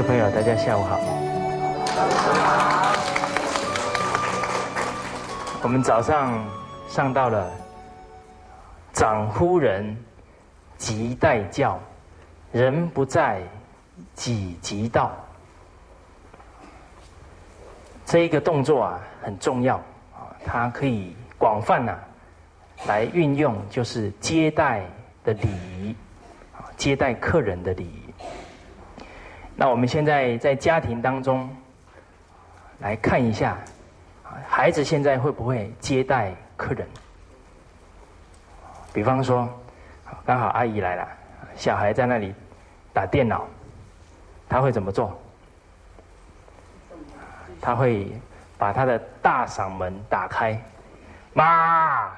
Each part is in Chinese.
位朋友，大家下午好。我们早上上到了“长夫人即待教，人不在己即到”这一个动作啊，很重要啊，它可以广泛呐来运用，就是接待的礼仪啊，接待客人的礼仪。那我们现在在家庭当中来看一下，孩子现在会不会接待客人？比方说，刚好阿姨来了，小孩在那里打电脑，他会怎么做？他会把他的大嗓门打开，妈，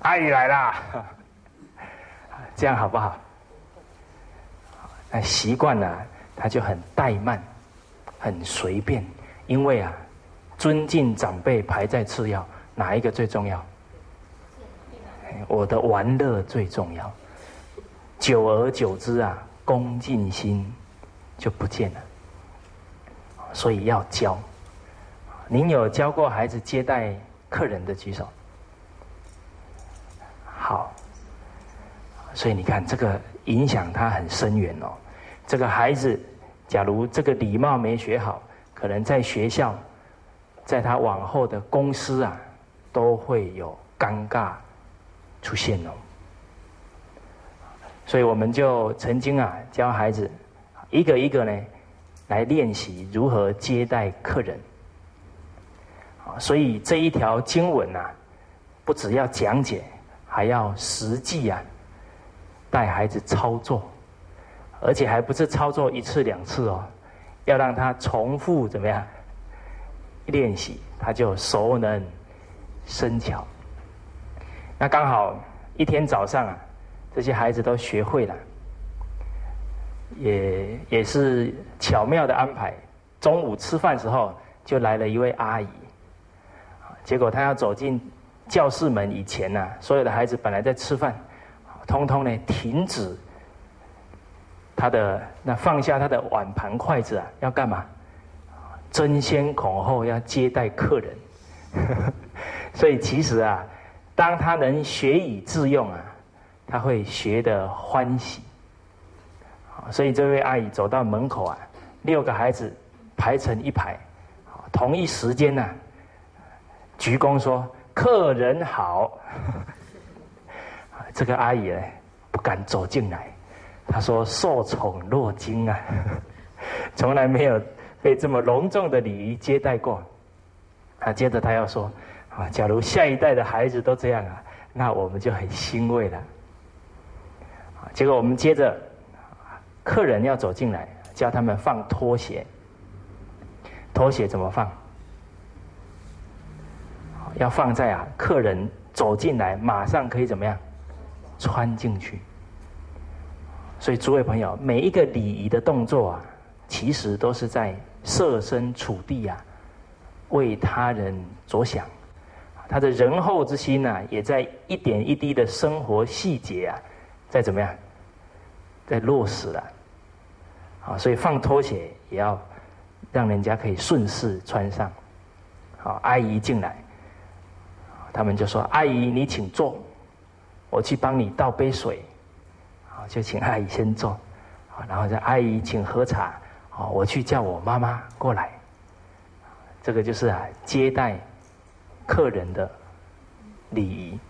阿姨来啦，这样好不好？那习惯了，他就很怠慢，很随便，因为啊，尊敬长辈排在次要，哪一个最重要？我的玩乐最重要。久而久之啊，恭敬心就不见了。所以要教。您有教过孩子接待客人的举手？好。所以你看，这个影响他很深远哦。这个孩子，假如这个礼貌没学好，可能在学校，在他往后的公司啊，都会有尴尬出现哦。所以我们就曾经啊，教孩子一个一个呢，来练习如何接待客人。啊，所以这一条经文呐，不只要讲解，还要实际啊。带孩子操作，而且还不是操作一次两次哦，要让他重复怎么样练习，他就熟能生巧。那刚好一天早上啊，这些孩子都学会了，也也是巧妙的安排。中午吃饭时候就来了一位阿姨，结果他要走进教室门以前呢，所有的孩子本来在吃饭。通通呢，停止他的那放下他的碗盘筷子啊，要干嘛？争先恐后要接待客人。所以其实啊，当他能学以致用啊，他会学得欢喜。所以这位阿姨走到门口啊，六个孩子排成一排，同一时间呢，鞠躬说：“客人好。” 这个阿姨呢，不敢走进来。他说：“受宠若惊啊，从来没有被这么隆重的礼仪接待过。”啊，接着他要说：“啊，假如下一代的孩子都这样啊，那我们就很欣慰了。”，结果我们接着，客人要走进来，叫他们放拖鞋。拖鞋怎么放？要放在啊，客人走进来，马上可以怎么样？穿进去，所以诸位朋友，每一个礼仪的动作啊，其实都是在设身处地啊，为他人着想。他的仁厚之心呢，也在一点一滴的生活细节啊，在怎么样，在落实了。啊，所以放拖鞋也要让人家可以顺势穿上。好，阿姨进来，他们就说：“阿姨，你请坐。”我去帮你倒杯水，就请阿姨先坐，好，然后再阿姨请喝茶，好，我去叫我妈妈过来，这个就是啊接待客人的礼仪，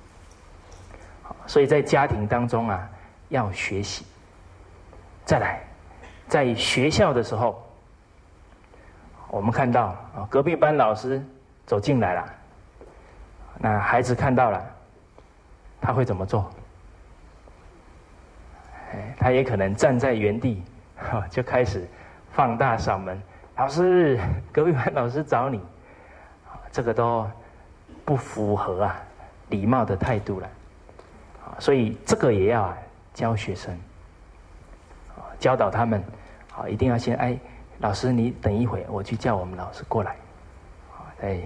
所以在家庭当中啊要学习，再来，在学校的时候，我们看到啊隔壁班老师走进来了，那孩子看到了。他会怎么做？哎，他也可能站在原地，哈就开始放大嗓门：“老师，隔壁班老师找你。”这个都不符合啊礼貌的态度了。所以这个也要教学生，教导他们，好，一定要先哎，老师你等一会，我去叫我们老师过来，啊，再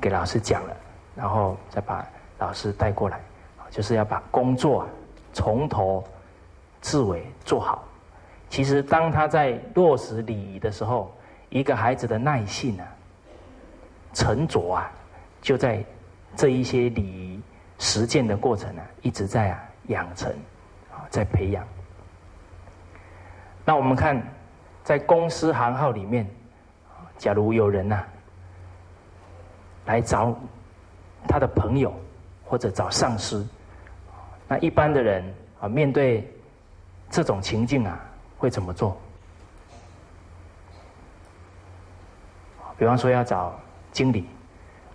给老师讲了，然后再把。老师带过来，就是要把工作从头至尾做好，其实当他在落实礼仪的时候，一个孩子的耐性啊、沉着啊，就在这一些礼仪实践的过程啊，一直在啊养成啊，在培养。那我们看，在公司行号里面，假如有人呐来找他的朋友或者找上司，那一般的人啊面对这种情境啊。会怎么做？比方说要找经理，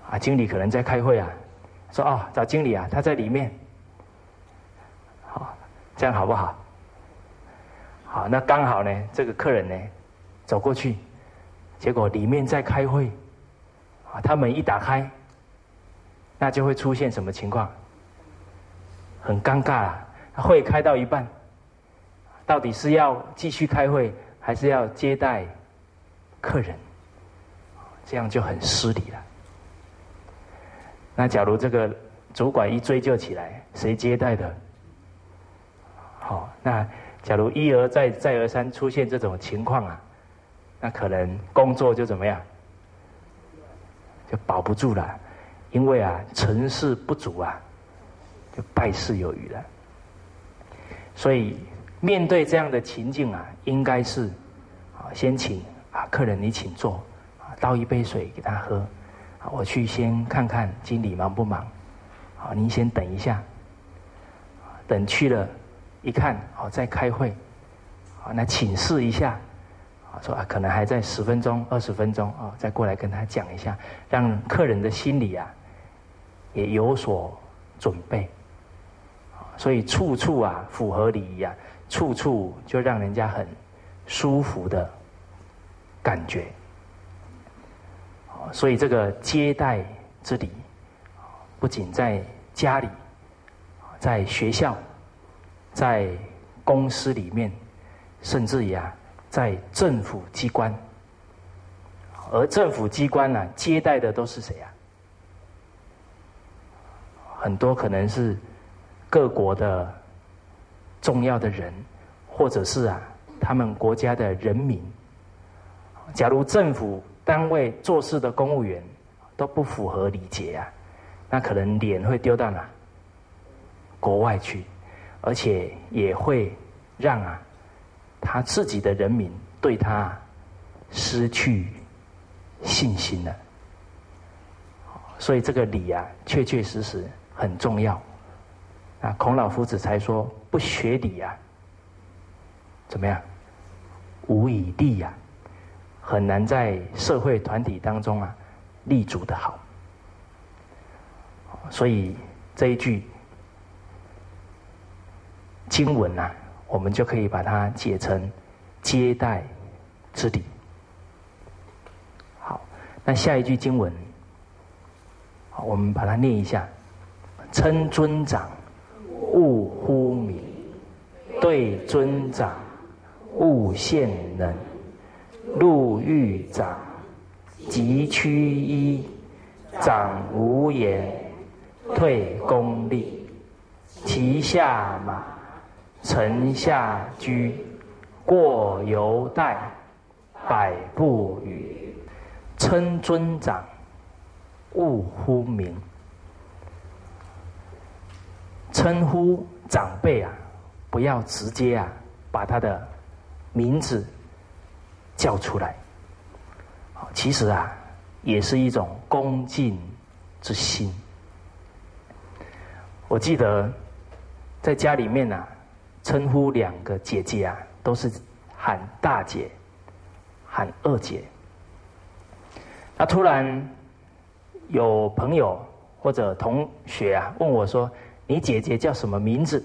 啊，经理可能在开会啊，说哦，找经理啊，他在里面，好，这样好不好？好，那刚好呢，这个客人呢，走过去，结果里面在开会，啊，他门一打开，那就会出现什么情况？很尴尬啊，会开到一半。到底是要继续开会，还是要接待客人？这样就很失礼了。那假如这个主管一追究起来，谁接待的？好，那假如一而再、再而三出现这种情况啊，那可能工作就怎么样？就保不住了，因为啊，成事不足啊，就败事有余了。所以。面对这样的情境啊，应该是啊，先请啊客人你请坐，啊倒一杯水给他喝，啊我去先看看经理忙不忙，好您先等一下，等去了，一看哦在开会，啊那请示一下，啊说啊可能还在十分钟二十分钟啊再过来跟他讲一下，让客人的心里啊也有所准备，所以处处啊符合礼仪啊。处处就让人家很舒服的感觉，所以这个接待之礼，不仅在家里，在学校，在公司里面，甚至呀，在政府机关，而政府机关呢，接待的都是谁啊？很多可能是各国的。重要的人，或者是啊，他们国家的人民。假如政府单位做事的公务员都不符合礼节啊，那可能脸会丢到哪？国外去，而且也会让啊他自己的人民对他失去信心了。所以这个礼啊，确确实实很重要。啊，孔老夫子才说。不学礼呀，怎么样？无以立呀，很难在社会团体当中啊立足的好。所以这一句经文呐，我们就可以把它解成接待之礼。好，那下一句经文，我们把它念一下：称尊长，勿呼名。对尊长，勿献能；入狱长，即趋揖。长无言，退公立。骑下马，臣下驹。过犹待，百步余。称尊长，勿呼名。称呼长辈啊！不要直接啊，把他的名字叫出来。其实啊，也是一种恭敬之心。我记得在家里面啊，称呼两个姐姐啊，都是喊大姐、喊二姐。那突然有朋友或者同学啊问我说：“你姐姐叫什么名字？”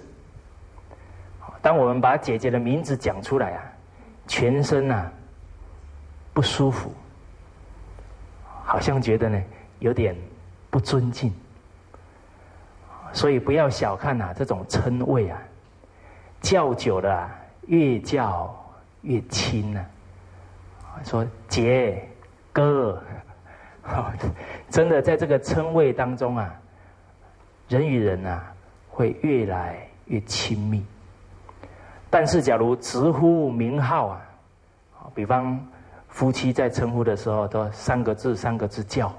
当我们把姐姐的名字讲出来啊，全身啊不舒服，好像觉得呢有点不尊敬，所以不要小看呐这种称谓啊，叫久了越叫越亲呢。说姐、哥，真的在这个称谓当中啊，人与人啊会越来越亲密。但是假如直呼名号啊，比方夫妻在称呼的时候都三个字三个字叫，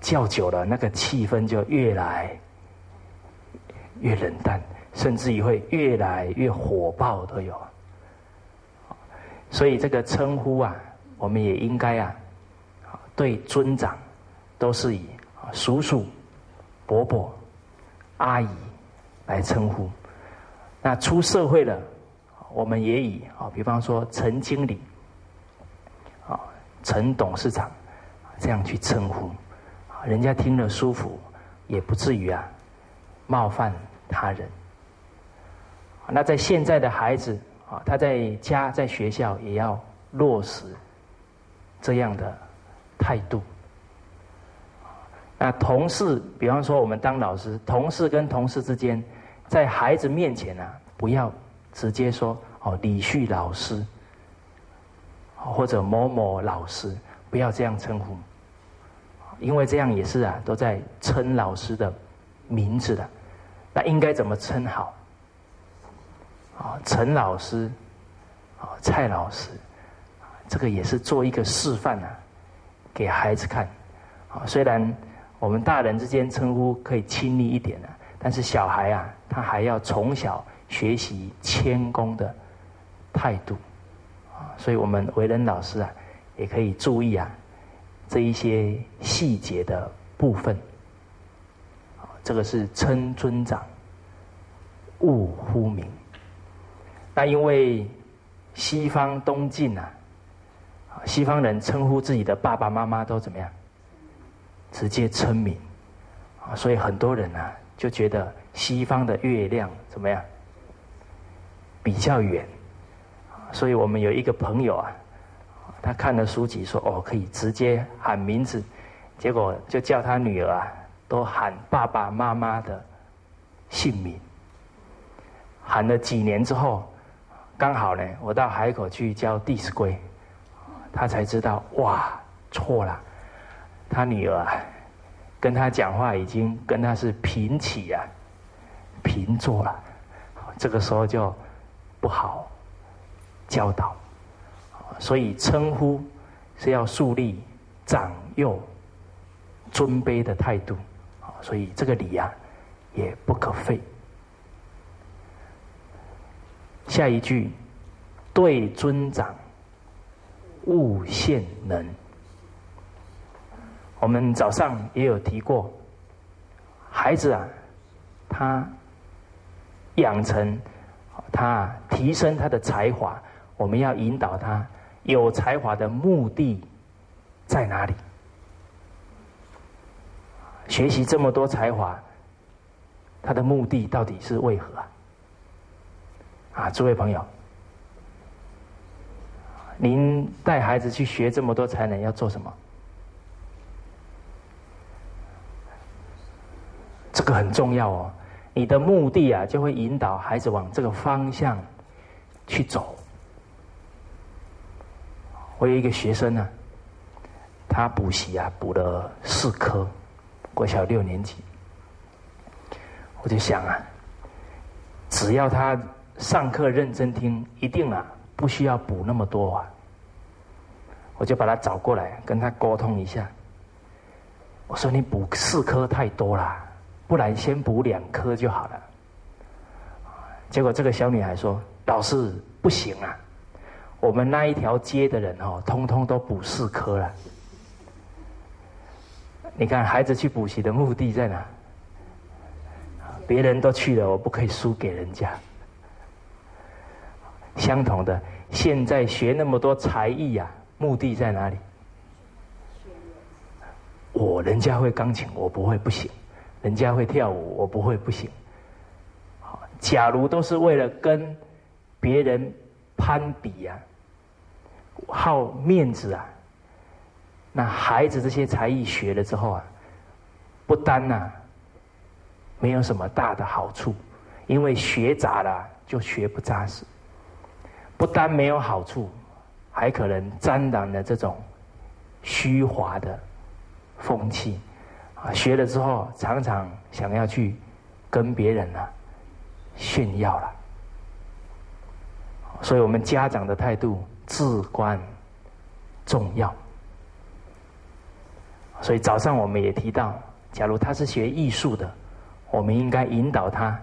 叫久了那个气氛就越来越冷淡，甚至于会越来越火爆都有。所以这个称呼啊，我们也应该啊，对尊长都是以叔叔、伯伯、阿姨来称呼。那出社会了，我们也以啊，比方说陈经理、啊陈董事长这样去称呼，人家听了舒服，也不至于啊冒犯他人。那在现在的孩子。啊，他在家在学校也要落实这样的态度。那同事，比方说我们当老师，同事跟同事之间，在孩子面前啊，不要直接说哦李旭老师，或者某某老师，不要这样称呼，因为这样也是啊，都在称老师的名字的。那应该怎么称好？啊，陈老师，啊，蔡老师，这个也是做一个示范啊，给孩子看。啊，虽然我们大人之间称呼可以亲密一点啊，但是小孩啊，他还要从小学习谦恭的态度。啊，所以我们为人老师啊，也可以注意啊，这一些细节的部分。这个是称尊长，勿呼名。那因为西方东晋啊，西方人称呼自己的爸爸妈妈都怎么样？直接称名啊，所以很多人啊就觉得西方的月亮怎么样？比较远，所以我们有一个朋友啊，他看了书籍说哦可以直接喊名字，结果就叫他女儿啊都喊爸爸妈妈的姓名，喊了几年之后。刚好呢，我到海口去教《弟子规》，他才知道哇，错了，他女儿啊跟他讲话已经跟他是平起啊，平坐了，这个时候就不好教导，所以称呼是要树立长幼尊卑的态度，所以这个礼啊也不可废。下一句，对尊长，勿献能。我们早上也有提过，孩子啊，他养成他提升他的才华，我们要引导他有才华的目的在哪里？学习这么多才华，他的目的到底是为何啊？啊，诸位朋友，您带孩子去学这么多才能，要做什么？个很重要哦。你的目的啊，就会引导孩子往这个方向去走。我有一个学生呢，他补习啊，补了四科，国小六年级。我就想啊，只要他。上课认真听，一定啊，不需要补那么多啊。我就把他找过来，跟他沟通一下。我说：“你补四科太多了，不然先补两科就好了。”结果这个小女孩说：“老师不行啊，我们那一条街的人哦，通通都补四科了。你看孩子去补习的目的在哪？别人都去了，我不可以输给人家。”相同的，现在学那么多才艺呀，目的在哪里？我人家会钢琴，我不会不行；人家会跳舞，我不会不行。好，假如都是为了跟别人攀比呀，好面子啊，那孩子这些才艺学了之后啊，不单呐，没有什么大的好处，因为学杂了就学不扎实。不单没有好处，还可能沾染了这种虚华的风气！学了之后，常常想要去跟别人呢炫耀了。所以我们家长的态度至关重要。所以早上我们也提到，假如他是学艺术的，我们应该引导他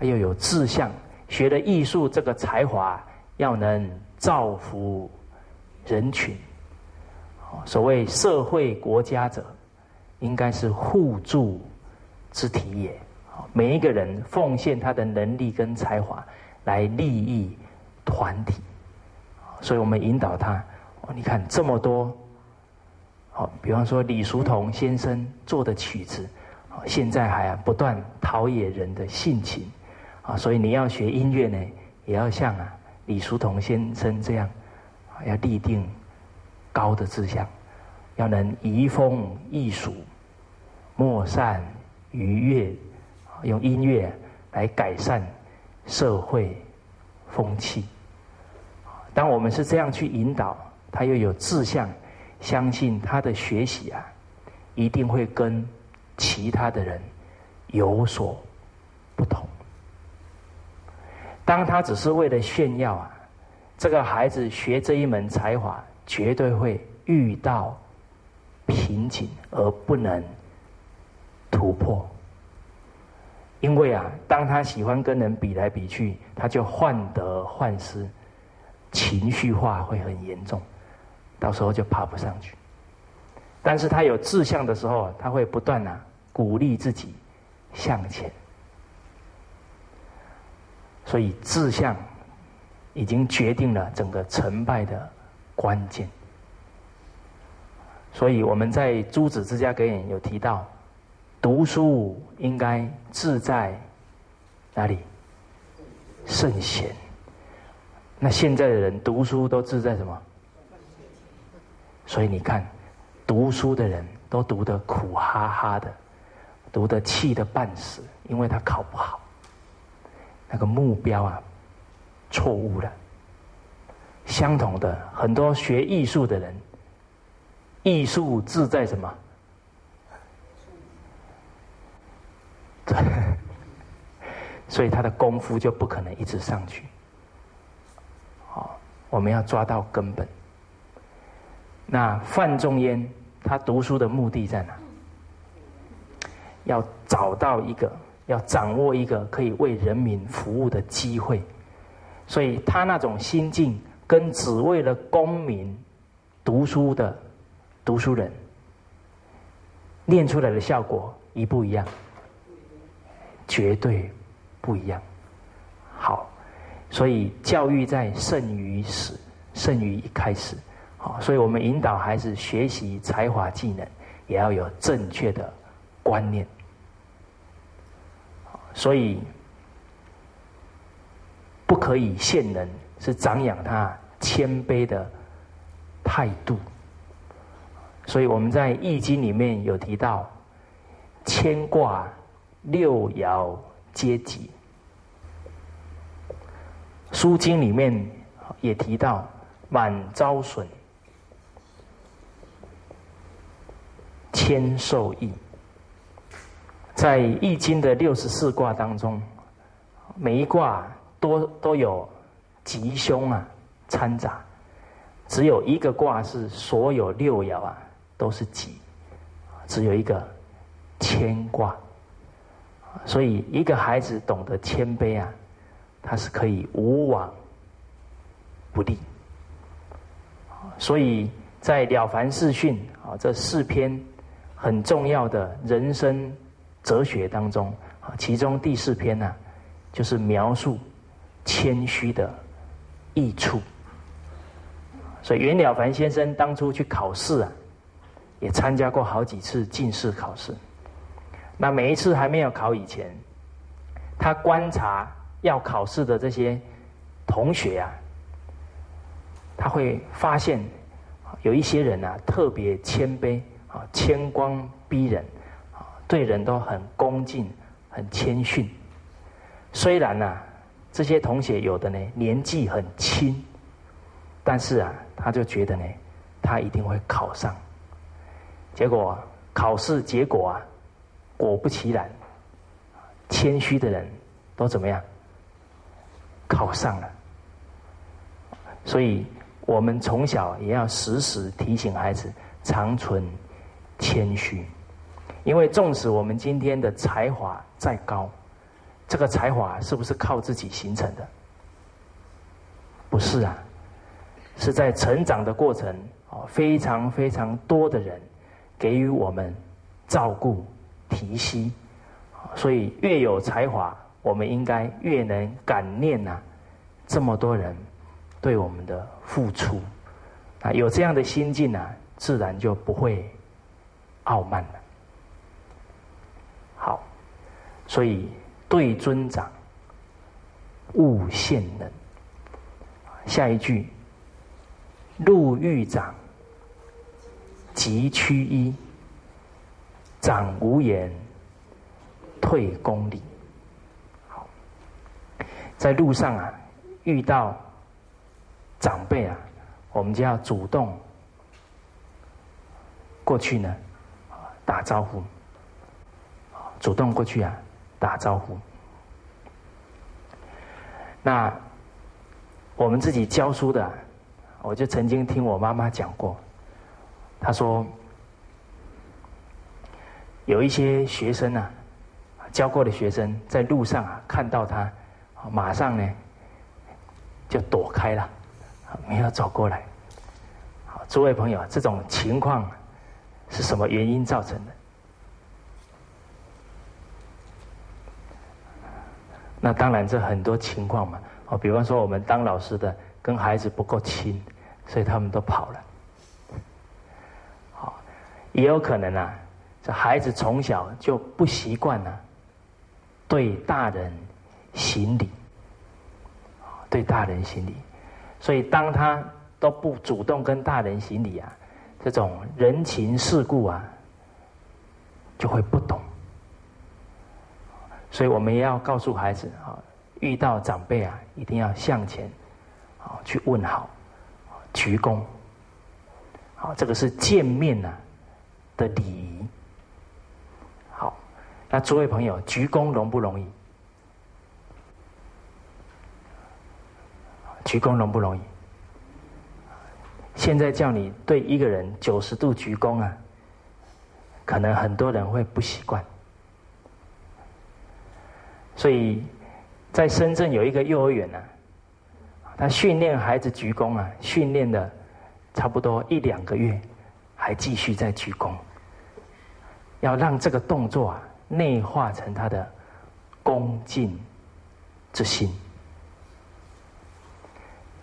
要有志向，学的艺术这个才华要能造福人群。所谓社会国家者，应该是互助之体也。每一个人奉献他的能力跟才华来利益团体，所以我们引导他。哦，你看这么多，好，比方说李叔同先生做的曲子，现在还不断陶冶人的性情，啊，所以你要学音乐呢，也要像啊李叔同先生这样，要立定高的志向，要能移风易俗，莫善愉悦。用音乐来改善社会风气。当我们是这样去引导，他又有志向，相信他的学习啊，一定会跟其他的人有所不同。当他只是为了炫耀啊，这个孩子学这一门才华，绝对会遇到瓶颈而不能突破。因为啊，当他喜欢跟人比来比去，他就患得患失，情绪化会很严重，到时候就爬不上去。但是他有志向的时候，他会不断啊鼓励自己向前。所以志向已经决定了整个成败的关键。所以我们在诸子之家格言有提到。读书应该志在哪里？圣贤。那现在的人读书都志在什么？所以你看，读书的人都读得苦哈哈的，读得气得半死，因为他考不好。那个目标啊，错误了。相同的，很多学艺术的人，艺术志在什么？所以他的功夫就不可能一直上去。好，我们要抓到根本。那范仲淹他读书的目的在哪？要找到一个，要掌握一个可以为人民服务的机会。所以他那种心境，跟只为了功名读书的读书人，练出来的效果一不一样？绝对不一样。好，所以教育在胜于始，胜于一开始。好，所以我们引导孩子学习才华技能，也要有正确的观念。所以不可以限人，是长养他谦卑的态度。所以我们在《易经》里面有提到牵挂。六爻皆吉，《书经》里面也提到满招损，谦受益。在《易经》的六十四卦当中，每一卦都都有吉凶啊掺杂，只有一个卦是所有六爻啊都是己，只有一个牵挂。所以，一个孩子懂得谦卑啊，他是可以无往不利。所以在《了凡四训》啊这四篇很重要的人生哲学当中啊，其中第四篇呢，就是描述谦虚的益处。所以袁了凡先生当初去考试啊，也参加过好几次进士考试。那每一次还没有考以前，他观察要考试的这些同学啊，他会发现有一些人啊特别谦卑啊，谦光逼人啊，对人都很恭敬、很谦逊。虽然呢，这些同学有的呢年纪很轻，但是啊，他就觉得呢，他一定会考上。结果考试结果啊。果不其然，谦虚的人都怎么样？考上了，所以我们从小也要时时提醒孩子，常存谦虚。因为纵使我们今天的才华再高，这个才华是不是靠自己形成的？不是啊，是在成长的过程啊，非常非常多的人给予我们照顾、提携，所以越有才华，我们应该越能感念呐，这么多人对我们的付出啊，有这样的心境啊，自然就不会傲慢了。好，所以对尊长，勿献人。下一句，入狱长，即趋一，长无言，退公里。好，在路上啊，遇到长辈啊，我们就要主动过去呢，打招呼。主动过去啊，打招呼。那我们自己教书的，我就曾经听我妈妈讲过，他说有一些学生啊，教过的学生在路上啊看到他，马上呢就躲开了，没有走过来。诸位朋友，这种情况是什么原因造成的？那当然，这很多情况嘛，哦，比方说我们当老师的跟孩子不够亲，所以他们都跑了。也有可能啊，这孩子从小就不习惯呢，对大人行礼，对大人行礼，所以当他都不主动跟大人行礼啊，这种人情世故啊，就会不懂。所以我们也要告诉孩子啊，遇到长辈啊，一定要向前，啊，去问好，鞠躬，好，这个是见面呐的礼仪。好，那诸位朋友，鞠躬容不容易？鞠躬容不容易？现在叫你对一个人九十度鞠躬啊，可能很多人会不习惯。所以，在深圳有一个幼儿园呢，他训练孩子鞠躬啊，训练的差不多一两个月，还继续在鞠躬，要让这个动作啊内化成他的恭敬之心。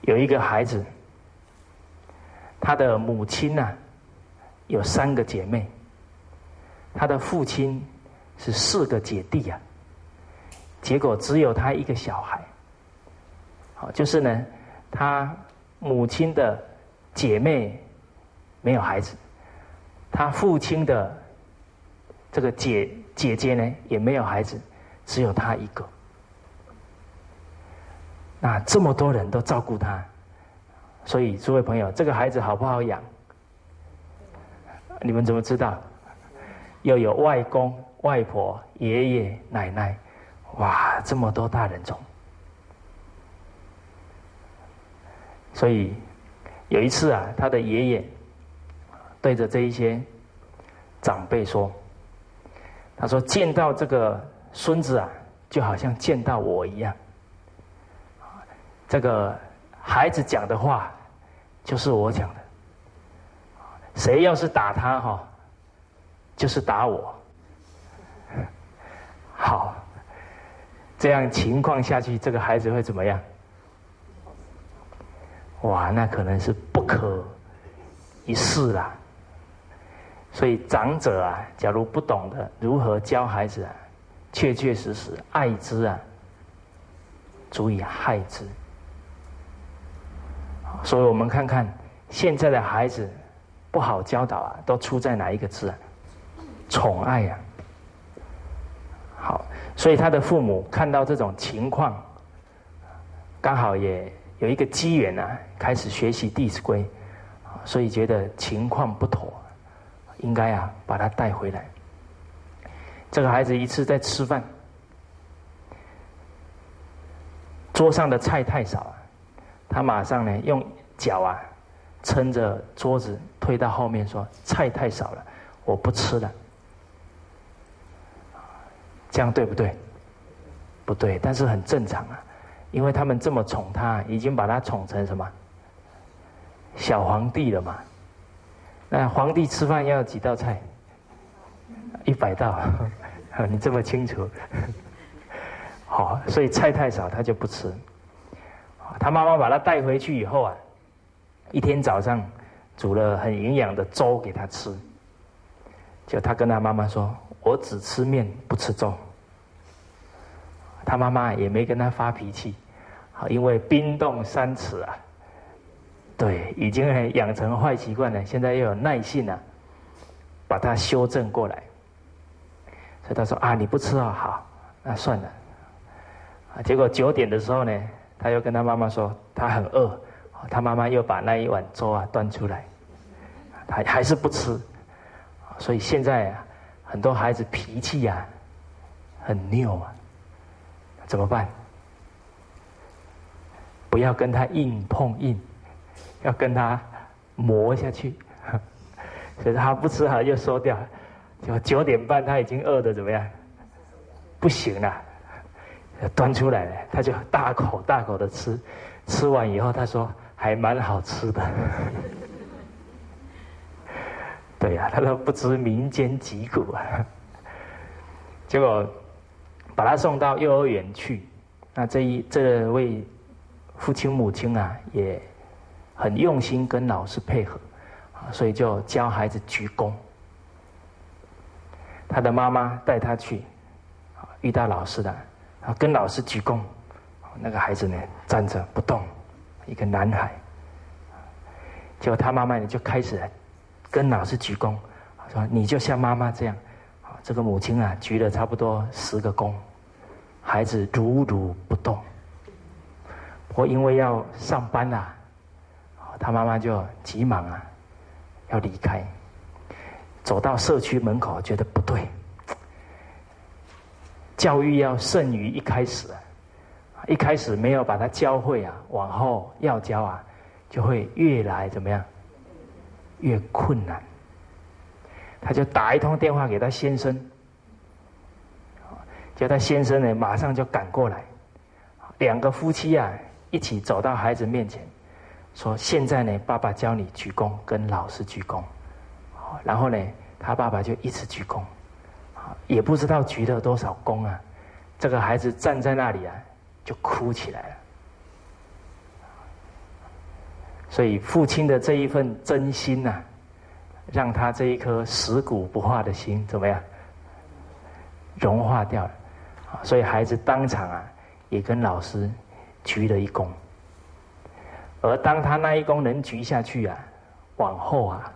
有一个孩子，他的母亲呢有三个姐妹，他的父亲是四个姐弟呀。结果只有他一个小孩，好，就是呢，他母亲的姐妹没有孩子，他父亲的这个姐姐姐呢也没有孩子，只有他一个。那这么多人都照顾他，所以诸位朋友，这个孩子好不好养？你们怎么知道？又有外公、外婆、爷爷、奶奶。哇，这么多大人种！所以有一次啊，他的爷爷对着这一些长辈说：“他说见到这个孙子啊，就好像见到我一样。这个孩子讲的话，就是我讲的。谁要是打他哈，就是打我。好。”这样情况下去，这个孩子会怎么样？哇，那可能是不可一世了。所以长者啊，假如不懂得如何教孩子啊，确确实实爱之啊，足以害之。所以我们看看现在的孩子不好教导啊，都出在哪一个字啊？宠爱呀。好。所以他的父母看到这种情况，刚好也有一个机缘啊，开始学习《弟子规》，所以觉得情况不妥，应该啊把他带回来。这个孩子一次在吃饭，桌上的菜太少，他马上呢用脚啊撑着桌子推到后面说：“菜太少了，我不吃了。”这样对不对？不对，但是很正常啊，因为他们这么宠他，已经把他宠成什么小皇帝了嘛。那皇帝吃饭要几道菜？一百道，你这么清楚。好，所以菜太少，他就不吃。他妈妈把他带回去以后啊，一天早上煮了很营养的粥给他吃。就他跟他妈妈说：“我只吃面，不吃粥。”他妈妈也没跟他发脾气，好，因为冰冻三尺啊，对，已经养成坏习惯了，现在又有耐性啊，把它修正过来。所以他说：“啊，你不吃啊，好，那算了。”啊，结果九点的时候呢，他又跟他妈妈说他很饿，他妈妈又把那一碗粥啊端出来，他还是不吃，所以现在啊，很多孩子脾气呀很拗啊，怎么办？不要跟他硬碰硬，要跟他磨下去，所以他不吃好又收掉，就九点半他已经饿的怎么样？不行了。端出来了，他就大口大口的吃，吃完以后他说还蛮好吃的。对呀，他都不知民间疾苦啊。结果把他送到幼儿园去，那这一这位父亲母亲啊，也很用心跟老师配合，啊，所以就教孩子鞠躬。他的妈妈带他去，遇到老师的。啊，跟老师鞠躬，那个孩子呢站着不动，一个男孩。结果他妈妈呢就开始跟老师鞠躬，说：“你就像妈妈这样。”这个母亲啊鞠了差不多十个躬，孩子如如不动。我因为要上班呐，他妈妈就急忙啊要离开，走到社区门口，觉得不对。教育要胜于一开始，一开始没有把他教会啊，往后要教啊，就会越来怎么样？越困难。他就打一通电话给他先生，叫他先生呢马上就赶过来，两个夫妻啊一起走到孩子面前，说：“现在呢，爸爸教你鞠躬，跟老师鞠躬。”然后呢，他爸爸就一直鞠躬。也不知道鞠了多少躬啊！这个孩子站在那里啊，就哭起来了。所以父亲的这一份真心呐，让他这一颗死骨不化的心怎么样？融化掉了。所以孩子当场啊，也跟老师鞠了一躬。而当他那一功能鞠下去啊，往后啊，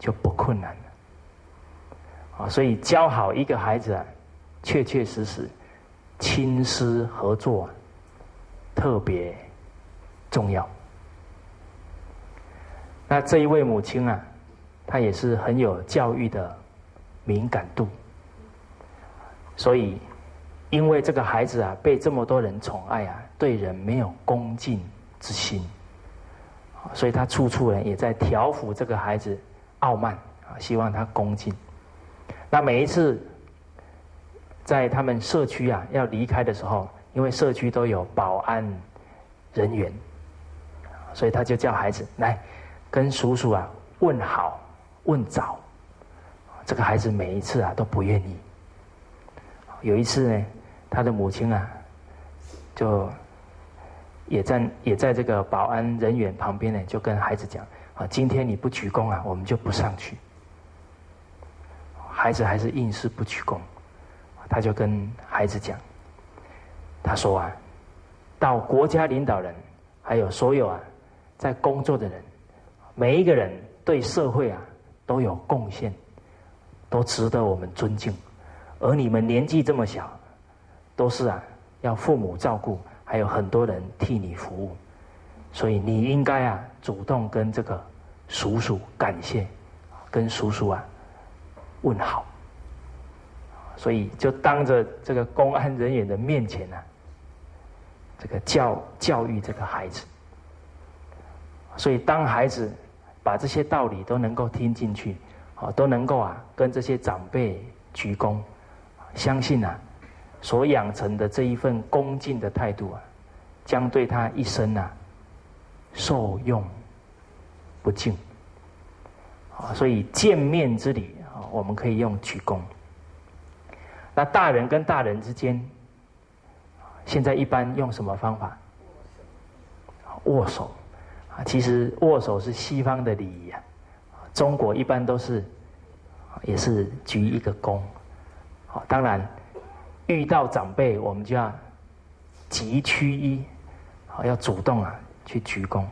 就不困难了。啊，所以教好一个孩子啊，确确实实，亲师合作特别重要。那这一位母亲啊，她也是很有教育的敏感度，所以因为这个孩子啊被这么多人宠爱啊，对人没有恭敬之心，所以他处处呢也在调服这个孩子傲慢啊，希望他恭敬。那每一次在他们社区啊要离开的时候，因为社区都有保安人员，所以他就叫孩子来跟叔叔啊问好问早。这个孩子每一次啊都不愿意。有一次呢，他的母亲啊就也在也在这个保安人员旁边呢，就跟孩子讲啊，今天你不鞠躬啊，我们就不上去。孩子还是硬是不鞠躬，他就跟孩子讲：“他说啊，到国家领导人，还有所有啊在工作的人，每一个人对社会啊都有贡献，都值得我们尊敬。而你们年纪这么小，都是啊要父母照顾，还有很多人替你服务，所以你应该啊主动跟这个叔叔感谢，跟叔叔啊。”问好，所以就当着这个公安人员的面前呢，这个教教育这个孩子，所以当孩子把这些道理都能够听进去，啊，都能够啊跟这些长辈鞠躬，相信啊，所养成的这一份恭敬的态度啊，将对他一生啊受用不尽。啊，所以见面之礼啊，我们可以用鞠躬。那大人跟大人之间，现在一般用什么方法？握手。啊，其实握手是西方的礼仪啊，中国一般都是也是鞠一个躬。好，当然遇到长辈，我们就要急趋揖，啊，要主动啊去鞠躬。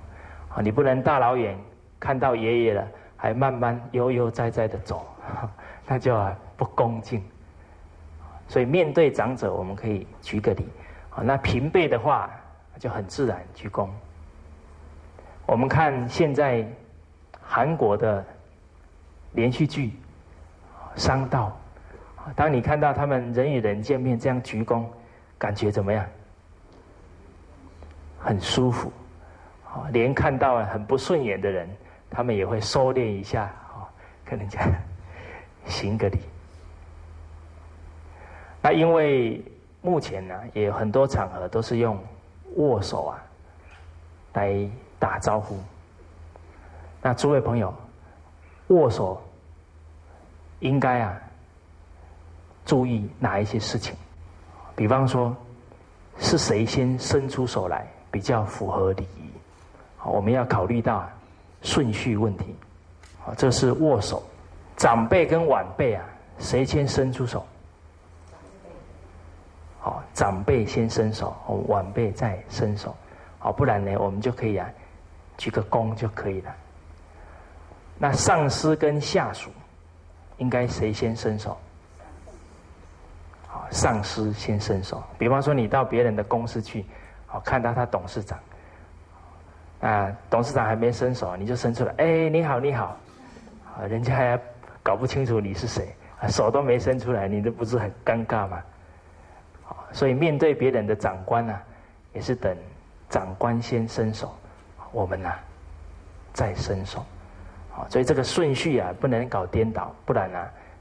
啊，你不能大老远看到爷爷了。还慢慢悠悠哉哉的走，那就不恭敬。所以面对长者，我们可以举个礼。啊，那平辈的话就很自然鞠躬。我们看现在韩国的连续剧《商道》，当你看到他们人与人见面这样鞠躬，感觉怎么样？很舒服。啊，连看到很不顺眼的人。他们也会收敛一下，哦，跟人家行个礼。那因为目前呢，也有很多场合都是用握手啊来打招呼。那诸位朋友，握手应该啊注意哪一些事情？比方说，是谁先伸出手来比较符合礼仪？我们要考虑到。顺序问题，啊，这是握手，长辈跟晚辈啊，谁先伸出手？好，长辈先伸手，晚辈再伸手，好，不然呢，我们就可以啊，鞠个躬就可以了。那上司跟下属，应该谁先伸手？上司先伸手。比方说，你到别人的公司去，好，看到他董事长。啊，董事长还没伸手，你就伸出来。哎，你好，你好，啊，人家还搞不清楚你是谁，啊手都没伸出来，你这不是很尴尬吗？所以面对别人的长官呢，也是等长官先伸手，我们呢再伸手。啊，所以这个顺序啊，不能搞颠倒，不然呢，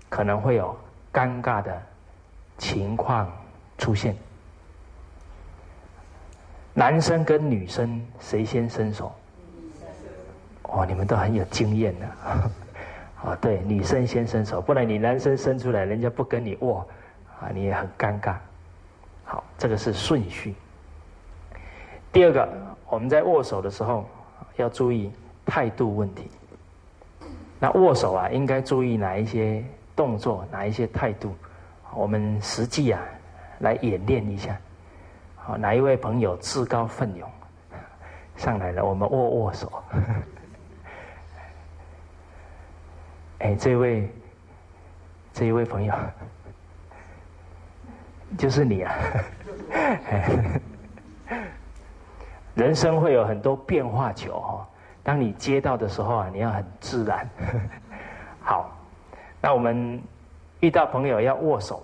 可能会有尴尬的情况出现。男生跟女生谁先伸手？哦，你们都很有经验的。啊，对，女生先伸手，不然你男生伸出来，人家不跟你握，啊，你也很尴尬。好，这个是顺序。第二个，我们在握手的时候要注意态度问题。那握手啊，应该注意哪一些动作，哪一些态度？我们实际啊，来演练一下。好，哪一位朋友自告奋勇上来了？我们握握手。哎，这位，这一位朋友，就是你啊！人生会有很多变化球哈，当你接到的时候啊，你要很自然。好，那我们遇到朋友要握手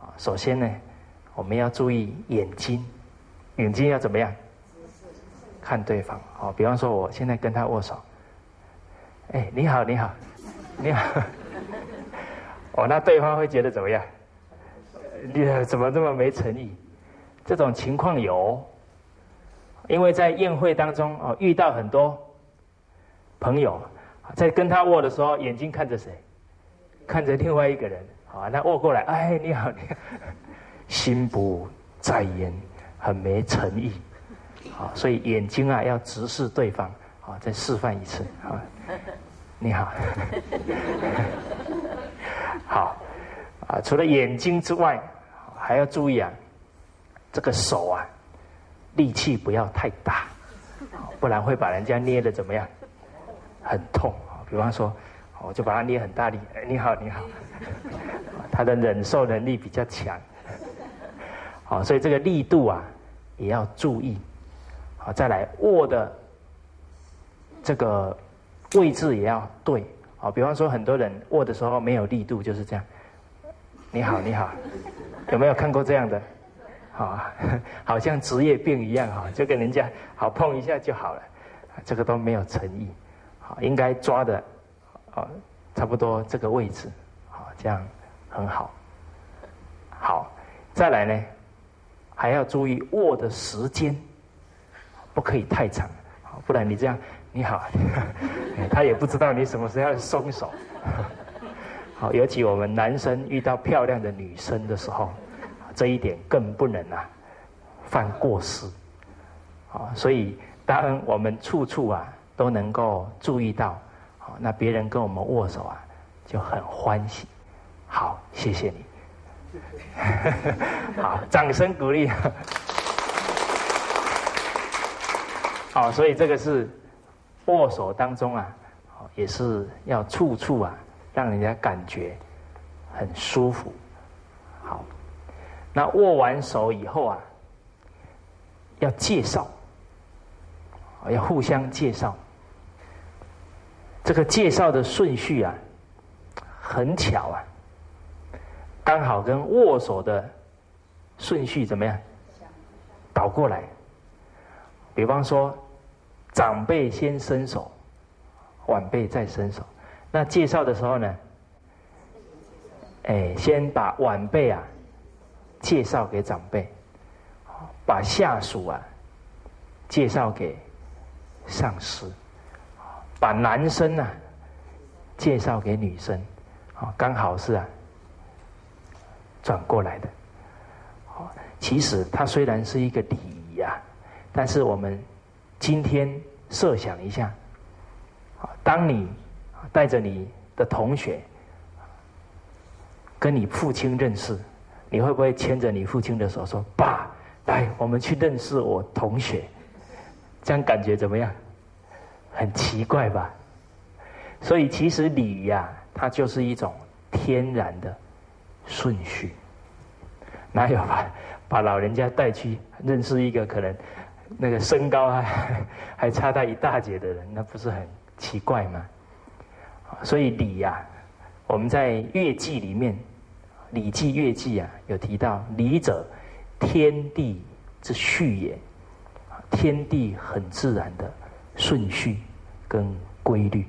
啊，首先呢。我们要注意眼睛，眼睛要怎么样？看对方。好，比方说，我现在跟他握手。哎，你好，你好，你好。哦，那对方会觉得怎么样？你怎么这么没诚意？这种情况有，因为在宴会当中哦，遇到很多朋友，在跟他握的时候，眼睛看着谁？看着另外一个人。好，那握过来，哎，你好，你好。心不在焉，很没诚意，啊，所以眼睛啊要直视对方，啊，再示范一次，啊，你好，好，啊，除了眼睛之外，还要注意啊，这个手啊，力气不要太大，不然会把人家捏的怎么样，很痛，比方说，我就把它捏很大力，哎，你好，你好，他的忍受能力比较强。好，所以这个力度啊，也要注意。好，再来握的这个位置也要对。好，比方说很多人握的时候没有力度，就是这样。你好，你好，有没有看过这样的？好，好像职业病一样哈，就跟人家好碰一下就好了。这个都没有诚意。好，应该抓的，啊，差不多这个位置，好，这样很好。好，再来呢，还要注意握的时间，不可以太长，不然你这样，你好，他也不知道你什么时候要松手。好，尤其我们男生遇到漂亮的女生的时候，这一点更不能啊犯过失。啊，所以当我们处处啊都能够注意到，那别人跟我们握手啊就很欢喜。好，谢谢你。好，掌声鼓励。好，所以这个是握手当中啊，也是要处处啊，让人家感觉很舒服。好，那握完手以后啊，要介绍，要互相介绍。这个介绍的顺序啊，很巧啊。刚好跟握手的顺序怎么样？倒过来。比方说，长辈先伸手，晚辈再伸手。那介绍的时候呢？哎，先把晚辈啊介绍给长辈，把下属啊介绍给上司，把男生啊介绍给女生，啊，刚好是啊。转过来的，其实它虽然是一个礼仪啊，但是我们今天设想一下，当你带着你的同学跟你父亲认识，你会不会牵着你父亲的手说：“爸，来，我们去认识我同学？”这样感觉怎么样？很奇怪吧？所以其实礼呀，它就是一种天然的。顺序，哪有把把老人家带去认识一个可能那个身高还 还差他一大截的人，那不是很奇怪吗？所以礼呀，我们在《乐记》里面，《礼记·乐记》啊，有提到礼者，天地之序也，天地很自然的顺序跟规律。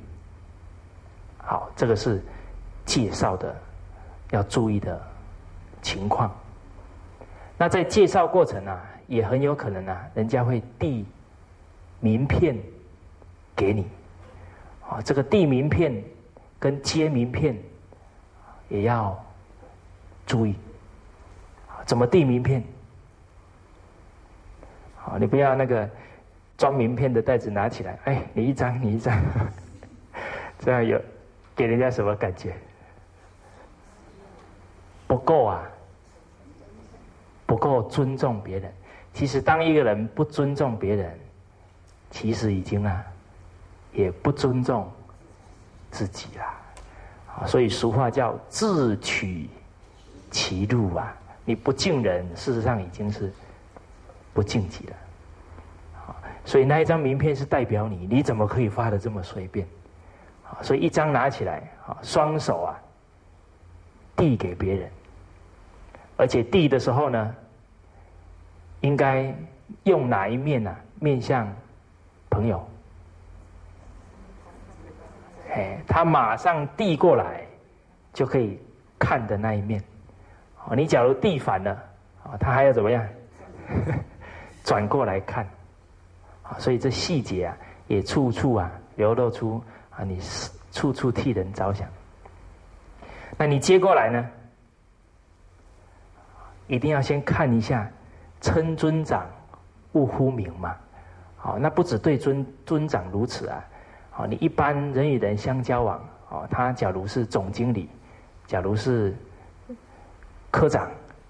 好，这个是介绍的。要注意的情况。那在介绍过程啊，也很有可能啊，人家会递名片给你。啊，这个递名片跟接名片也要注意。怎么递名片？好，你不要那个装名片的袋子拿起来，哎，你一张，你一张，这样有给人家什么感觉？不够啊，不够尊重别人。其实，当一个人不尊重别人，其实已经啊，也不尊重自己了。啊，所以俗话叫“自取其辱”啊。你不敬人，事实上已经是不敬己了。所以那一张名片是代表你，你怎么可以发的这么随便？啊，所以一张拿起来，啊，双手啊，递给别人。而且递的时候呢，应该用哪一面呢？面向朋友，哎，他马上递过来，就可以看的那一面。哦，你假如递反了，啊，他还要怎么样？转过来看。所以这细节啊，也处处啊流露出啊，你是处处替人着想。那你接过来呢？一定要先看一下，称尊长，勿呼名嘛。好，那不止对尊尊长如此啊。好，你一般人与人相交往，哦，他假如是总经理，假如是科长，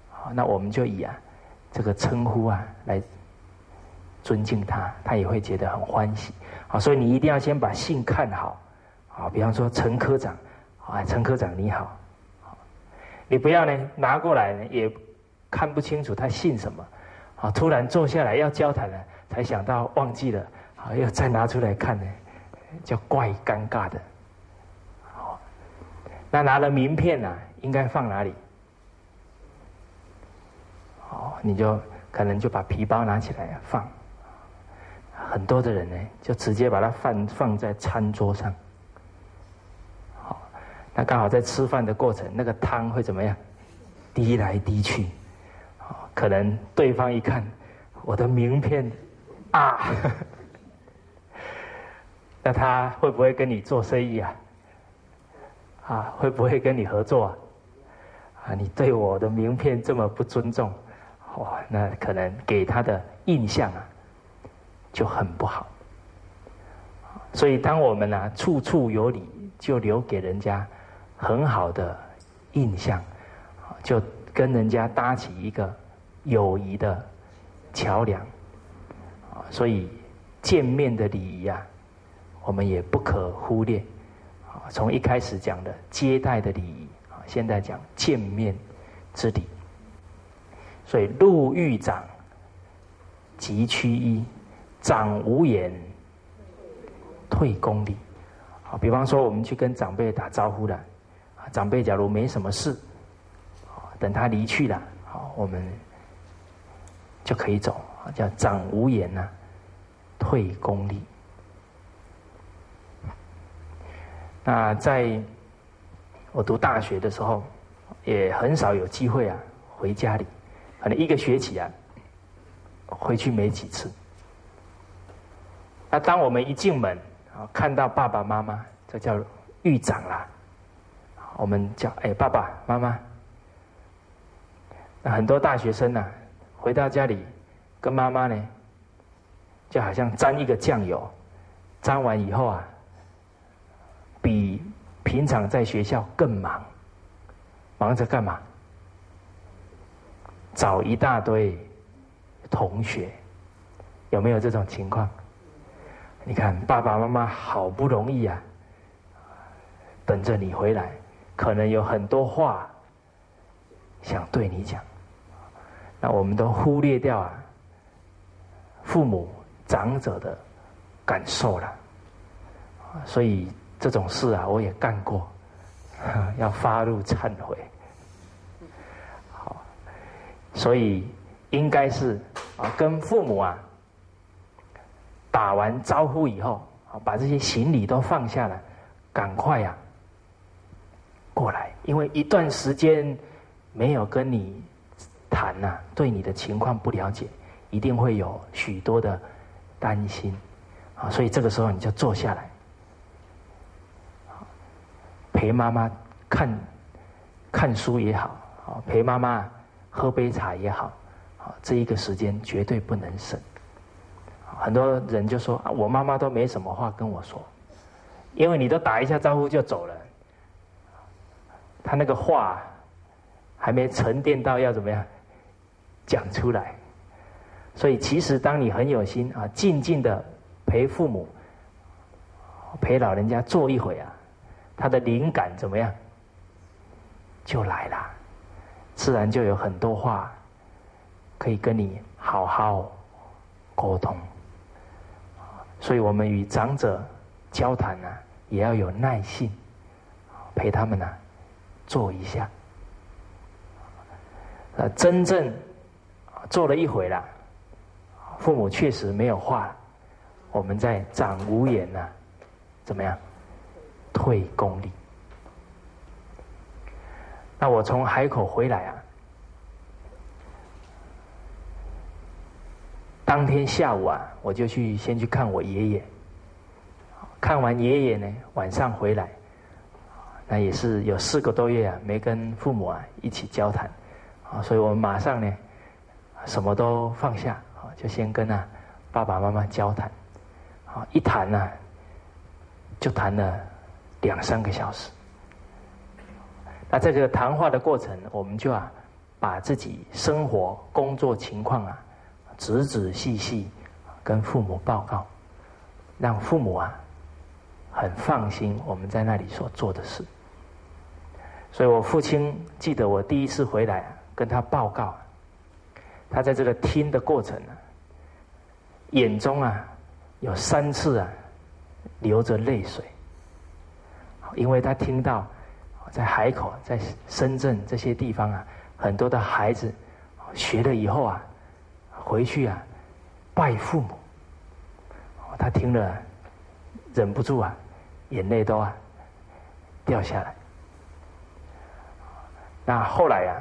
好，那我们就以啊这个称呼啊来尊敬他，他也会觉得很欢喜。好，所以你一定要先把信看好。好，比方说陈科长，啊，陈科长你好。你不要呢拿过来呢也。看不清楚他姓什么，啊！突然坐下来要交谈了，才想到忘记了，啊！又再拿出来看呢，就怪尴尬的。好，那拿了名片呢，应该放哪里？好，你就可能就把皮包拿起来放，很多的人呢，就直接把它放放在餐桌上。好，那刚好在吃饭的过程，那个汤会怎么样？滴来滴去，可能对方一看我的名片啊，那他会不会跟你做生意啊？啊，会不会跟你合作啊？啊，你对我的名片这么不尊重，哇，那可能给他的印象啊就很不好。所以，当我们呢处处有礼，就留给人家很好的印象，就跟人家搭起一个友谊的桥梁。所以见面的礼仪啊，我们也不可忽略。从一开始讲的接待的礼仪，啊，现在讲见面之礼。所以入狱长即趋揖，长无言退公礼。好，比方说我们去跟长辈打招呼了，长辈假如没什么事，等他离去了，好，我们就可以走，叫长无言呐，退公礼。那在我读大学的时候，也很少有机会啊回家里，可能一个学期啊回去没几次。那当我们一进门啊，看到爸爸妈妈，这叫狱长啦，我们叫哎爸爸妈妈。那很多大学生呢，回到家里跟妈妈呢，就好像沾一个酱油，沾完以后啊。比平常在学校更忙，忙着干嘛？找一大堆同学，有没有这种情况？你看爸爸妈妈好不容易啊，等着你回来，可能有很多话想对你讲，那我们都忽略掉啊，父母长者的感受了，所以。这种事啊，我也干过，要发怒忏悔。好，所以应该是啊，跟父母啊打完招呼以后，把这些行李都放下来，赶快呀过来，因为一段时间没有跟你谈呐，对你的情况不了解，一定会有许多的担心啊，所以这个时候你就坐下来。陪妈妈看看书也好，啊，陪妈妈喝杯茶也好，啊，这一个时间绝对不能省。很多人就说啊，我妈妈都没什么话跟我说，因为你都打一下招呼就走了，他那个话还没沉淀到要怎么样讲出来。所以，其实当你很有心啊，静静的陪父母、陪老人家坐一会啊。他的灵感怎么样？就来了，自然就有很多话可以跟你好好沟通。所以我们与长者交谈呢，也要有耐性，陪他们呢坐一下。呃，真正坐了一回了，父母确实没有话，我们在长无言呢，怎么样？退功力。那我从海口回来啊，当天下午啊，我就去先去看我爷爷。看完爷爷呢，晚上回来，那也是有四个多月啊，没跟父母啊一起交谈，啊，所以我们马上呢，什么都放下，啊，就先跟啊爸爸妈妈交谈，啊，一谈呢，就谈了。两三个小时，那这个谈话的过程，我们就啊，把自己生活、工作情况啊，仔仔细细跟父母报告，让父母啊很放心我们在那里所做的事。所以我父亲记得我第一次回来跟他报告，他在这个听的过程呢，眼中啊有三次啊流着泪水。因为他听到，在海口、在深圳这些地方啊，很多的孩子学了以后啊，回去啊，拜父母，他听了忍不住啊，眼泪都啊掉下来。那后来啊，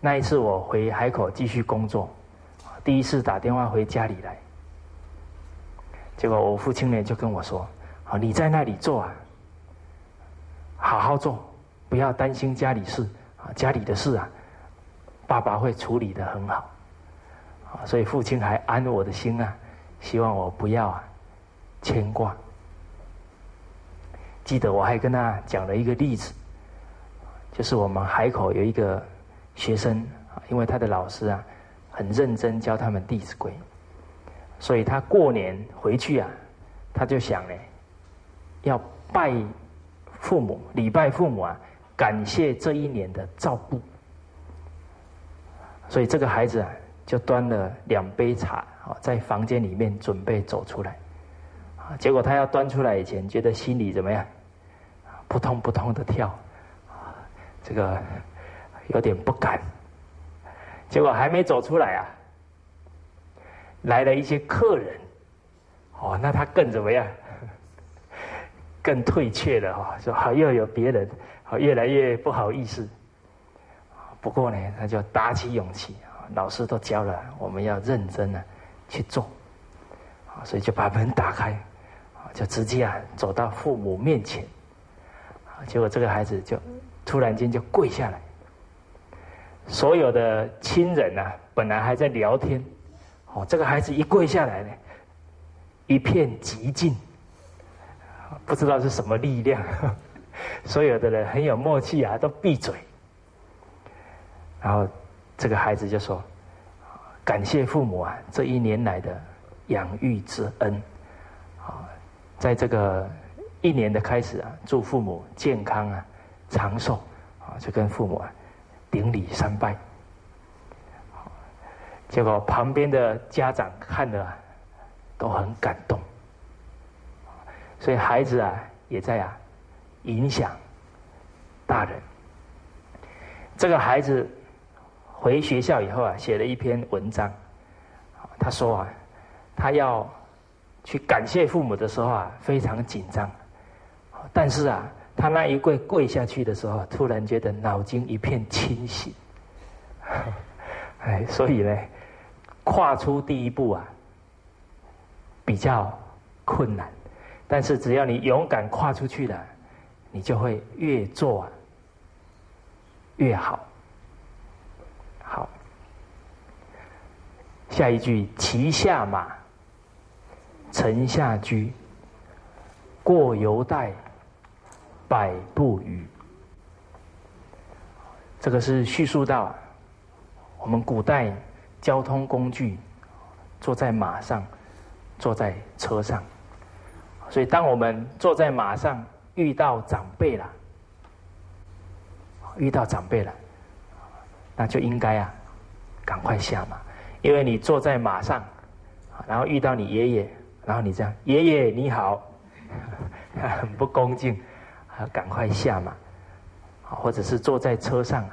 那一次我回海口继续工作，第一次打电话回家里来，结果我父亲呢就跟我说：“啊，你在那里做啊，好好做，不要担心家里事啊，家里的事啊，爸爸会处理的很好。”所以父亲还安我的心啊，希望我不要啊牵挂。记得我还跟他讲了一个例子。就是我们海口有一个学生啊，因为他的老师啊很认真教他们《弟子规》，所以他过年回去啊，他就想呢，要拜父母、礼拜父母啊，感谢这一年的照顾。所以这个孩子啊，就端了两杯茶啊，在房间里面准备走出来，啊，结果他要端出来以前，觉得心里怎么样？扑通扑通的跳。这个有点不敢，结果还没走出来啊，来了一些客人，哦，那他更怎么样？更退却了哈，说好又有别人，好越来越不好意思。不过呢，他就打起勇气，老师都教了，我们要认真的去做，啊，所以就把门打开，就直接啊走到父母面前，啊，结果这个孩子就。突然间就跪下来，所有的亲人呐，本来还在聊天，哦，这个孩子一跪下来呢，一片寂静，不知道是什么力量，所有的人很有默契啊，都闭嘴。然后这个孩子就说：“感谢父母啊，这一年来的养育之恩，啊，在这个一年的开始啊，祝父母健康啊。”长寿啊，就跟父母啊顶礼三拜。结果旁边的家长看了都很感动，所以孩子啊也在啊影响大人。这个孩子回学校以后啊，写了一篇文章，他说啊，他要去感谢父母的时候啊，非常紧张，但是啊。他那一跪跪下去的时候，突然觉得脑筋一片清醒，哎，所以呢，跨出第一步啊，比较困难，但是只要你勇敢跨出去了，你就会越做越好。下一句：骑下马，乘下车，过犹带。百步余，这个是叙述到我们古代交通工具，坐在马上，坐在车上，所以当我们坐在马上遇到长辈了，遇到长辈了，那就应该啊，赶快下马，因为你坐在马上，然后遇到你爷爷，然后你这样，爷爷你好，很不恭敬。要赶快下马，或者是坐在车上，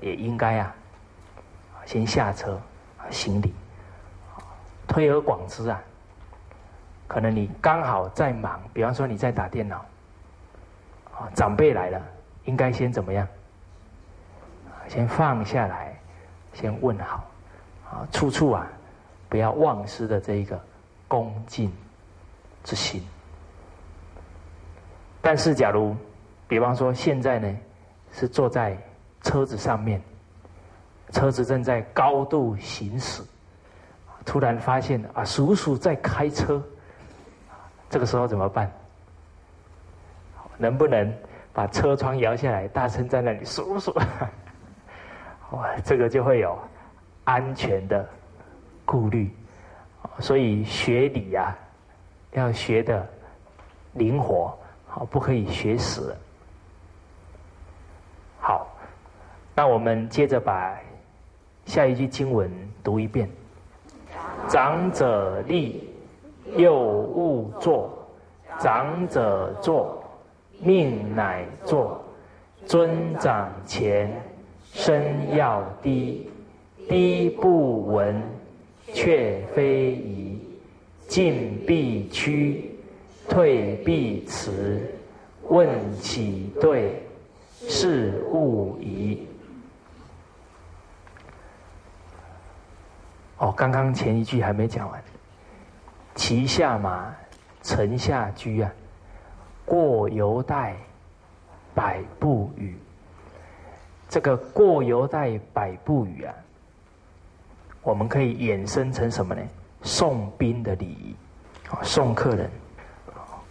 也应该啊，先下车行礼。推而广之啊，可能你刚好在忙，比方说你在打电脑，啊，长辈来了，应该先怎么样？先放下来，先问好，啊，处处啊，不要忘失的这一个恭敬之心。但是，假如，比方说现在呢，是坐在车子上面，车子正在高度行驶，突然发现啊，叔叔在开车，这个时候怎么办？能不能把车窗摇下来，大声在那里叔叔？哇，这个就会有安全的顾虑，所以学礼呀，要学的灵活。好，不可以学死。好，那我们接着把下一句经文读一遍：长者立，幼勿坐；长者坐，命乃坐。尊长前，身要低，低不闻，却非宜。进必趋，退必迟，问起对，是勿疑。哦，刚刚前一句还没讲完。骑下马，乘下车啊，过犹待百步语。这个过犹待百步语啊，我们可以衍生成什么呢？送宾的礼仪，送客人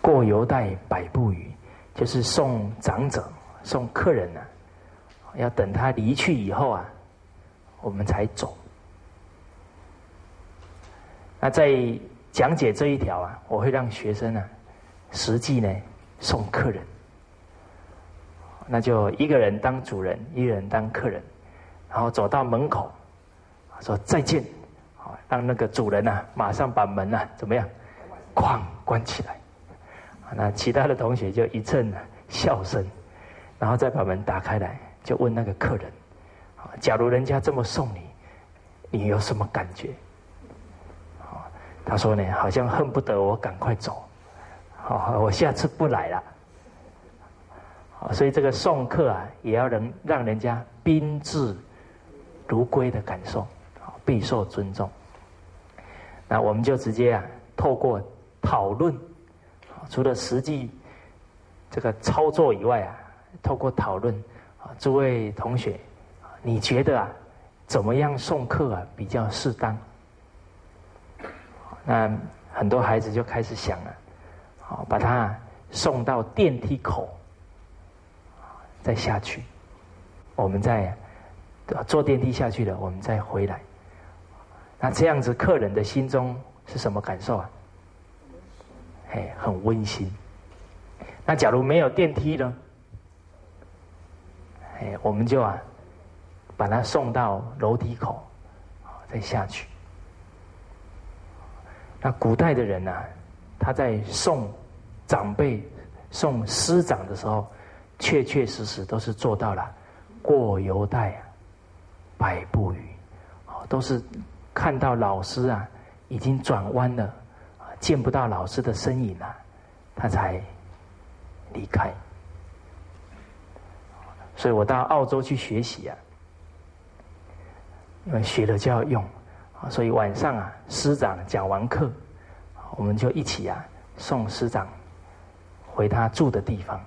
过犹待百步余，就是送长者、送客人啊，要等他离去以后啊，我们才走。那在讲解这一条啊，我会让学生呢，实际呢送客人，那就一个人当主人，一个人当客人，然后走到门口，说再见，好让那个主人呢马上把门呢怎么样，哐关起来，那其他的同学就一阵笑声，然后再把门打开来，就问那个客人，假如人家这么送你，你有什么感觉？他说呢，好像恨不得我赶快走，好，我下次不来了。所以这个送客啊，也要能让人家宾至如归的感受，备受尊重。那我们就直接啊，透过讨论，除了实际这个操作以外啊，透过讨论啊，诸位同学，你觉得啊，怎么样送客啊比较适当？那很多孩子就开始想了，好，把他送到电梯口，再下去，我们再坐电梯下去了，我们再回来。那这样子，客人的心中是什么感受啊？哎，很温馨。那假如没有电梯呢？哎，我们就啊，把他送到楼梯口，再下去。那古代的人呢，他在送长辈、送师长的时候，确确实实都是做到了过犹待百步语，都是看到老师啊已经转弯了，见不到老师的身影了，他才离开。所以我到澳洲去学习啊，因为学了就要用。所以晚上啊，师长讲完课，我们就一起啊送师长回他住的地方。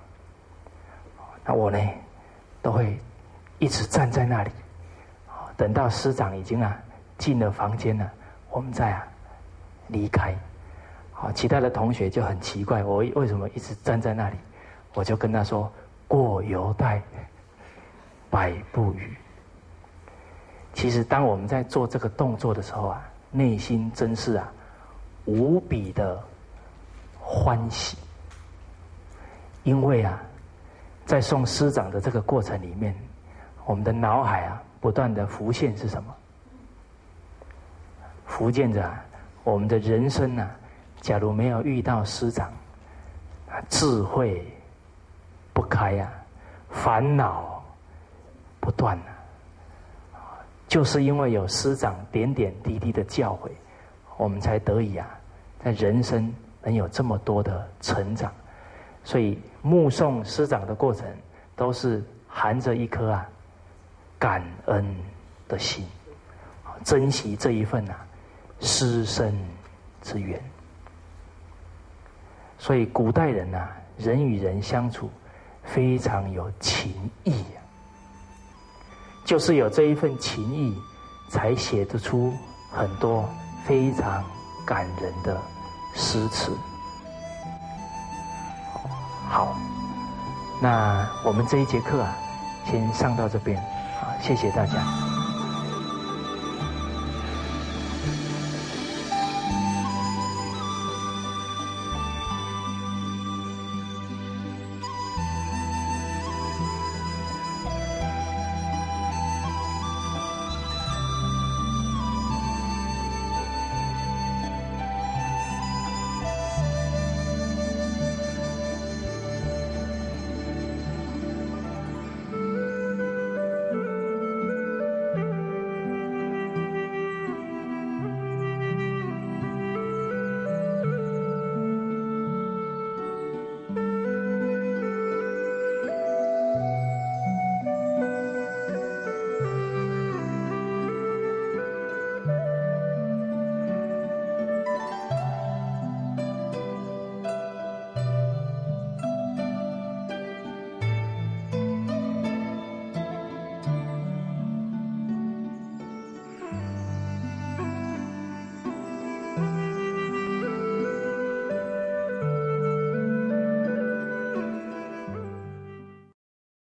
那我呢，都会一直站在那里，等到师长已经啊进了房间了，我们再啊离开。好，其他的同学就很奇怪，我为什么一直站在那里？我就跟他说：“过犹待百步余。”其实，当我们在做这个动作的时候啊，内心真是啊无比的欢喜，因为啊，在送师长的这个过程里面，我们的脑海啊不断的浮现是什么？浮现着我们的人生啊，假如没有遇到师长，智慧不开呀，烦恼不断啊。就是因为有师长点点滴滴的教诲，我们才得以啊，在人生能有这么多的成长。所以目送师长的过程，都是含着一颗啊感恩的心，珍惜这一份啊师生之缘。所以古代人呐，人与人相处非常有情义。就是有这一份情谊，才写得出很多非常感人的诗词。好，那我们这一节课啊，先上到这边，好，谢谢大家。